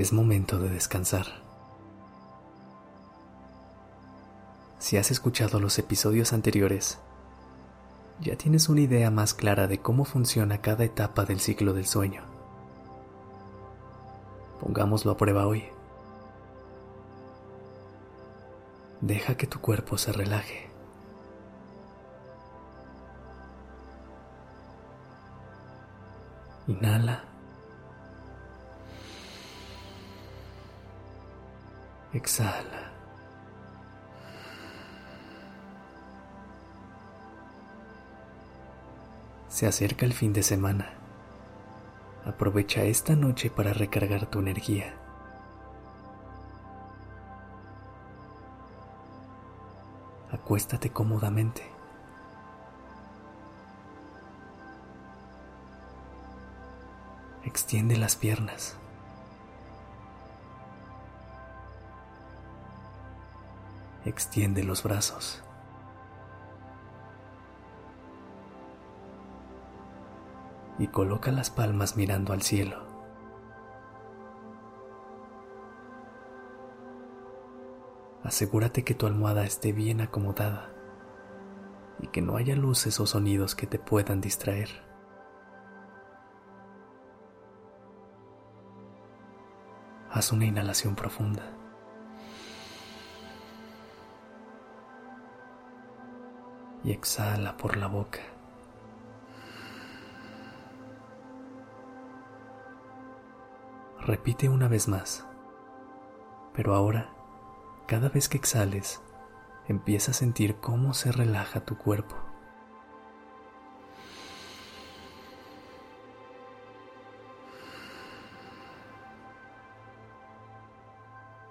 Es momento de descansar. Si has escuchado los episodios anteriores, ya tienes una idea más clara de cómo funciona cada etapa del ciclo del sueño. Pongámoslo a prueba hoy. Deja que tu cuerpo se relaje. Inhala. Exhala. Se acerca el fin de semana. Aprovecha esta noche para recargar tu energía. Acuéstate cómodamente. Extiende las piernas. Extiende los brazos. y coloca las palmas mirando al cielo. Asegúrate que tu almohada esté bien acomodada y que no haya luces o sonidos que te puedan distraer. Haz una inhalación profunda. Y exhala por la boca. Repite una vez más. Pero ahora, cada vez que exhales, empieza a sentir cómo se relaja tu cuerpo.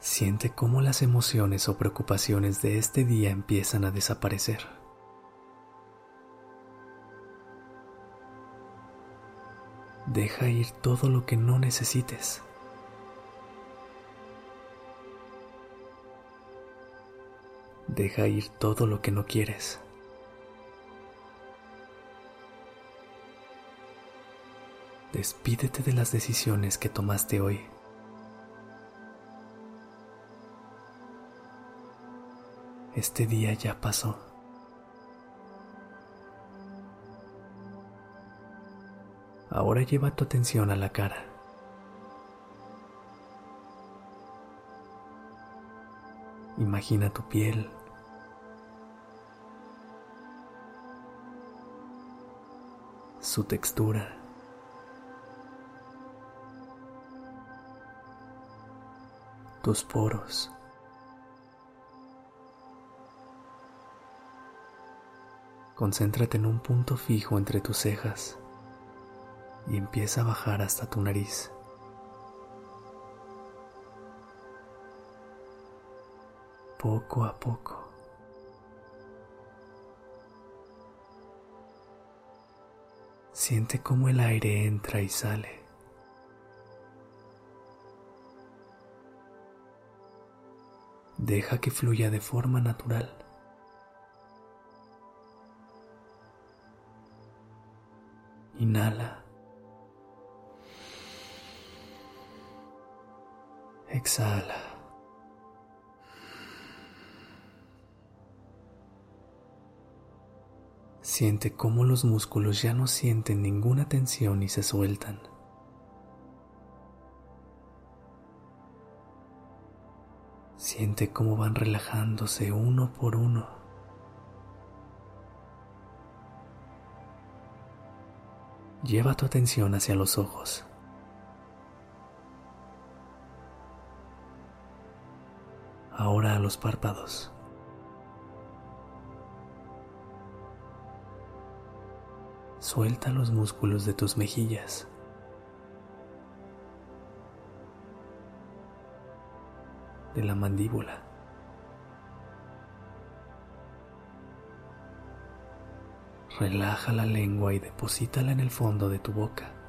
Siente cómo las emociones o preocupaciones de este día empiezan a desaparecer. Deja ir todo lo que no necesites. Deja ir todo lo que no quieres. Despídete de las decisiones que tomaste hoy. Este día ya pasó. Ahora lleva tu atención a la cara. Imagina tu piel. Su textura. Tus poros. Concéntrate en un punto fijo entre tus cejas y empieza a bajar hasta tu nariz. Poco a poco. Siente cómo el aire entra y sale. Deja que fluya de forma natural. Inhala. Exhala. Siente cómo los músculos ya no sienten ninguna tensión y se sueltan. Siente cómo van relajándose uno por uno. Lleva tu atención hacia los ojos. ahora a los párpados. Suelta los músculos de tus mejillas. de la mandíbula. Relaja la lengua y deposítala en el fondo de tu boca.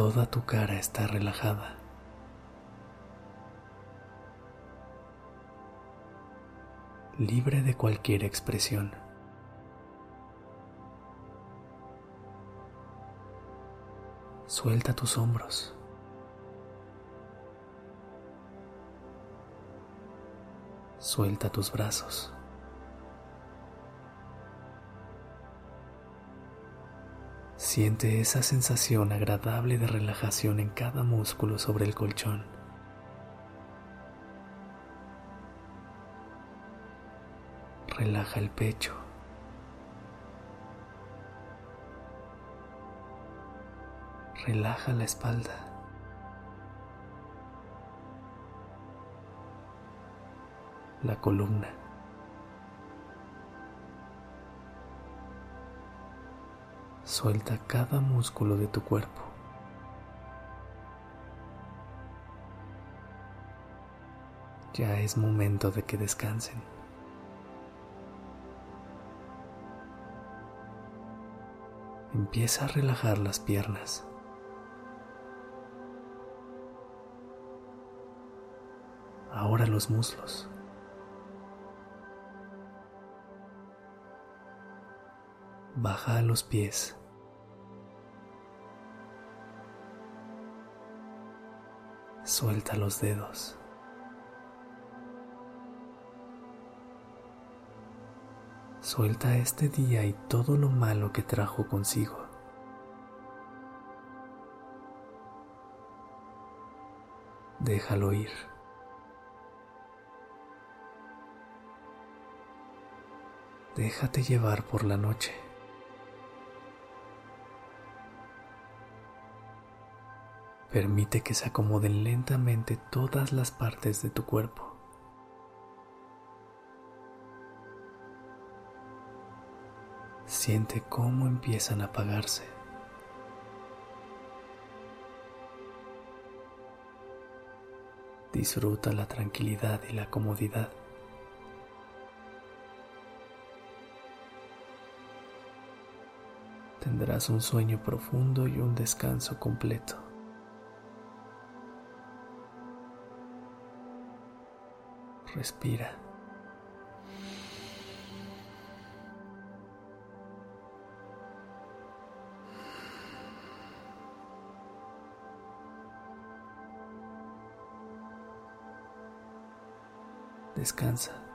Toda tu cara está relajada. libre de cualquier expresión. Suelta tus hombros. Suelta tus brazos. Siente esa sensación agradable de relajación en cada músculo sobre el colchón. Relaja el pecho. Relaja la espalda. La columna. Suelta cada músculo de tu cuerpo. Ya es momento de que descansen. Empieza a relajar las piernas. Ahora los muslos. Baja a los pies. Suelta los dedos. Suelta este día y todo lo malo que trajo consigo. Déjalo ir. Déjate llevar por la noche. Permite que se acomoden lentamente todas las partes de tu cuerpo. Siente cómo empiezan a apagarse. Disfruta la tranquilidad y la comodidad. Tendrás un sueño profundo y un descanso completo. Respira. Descansa.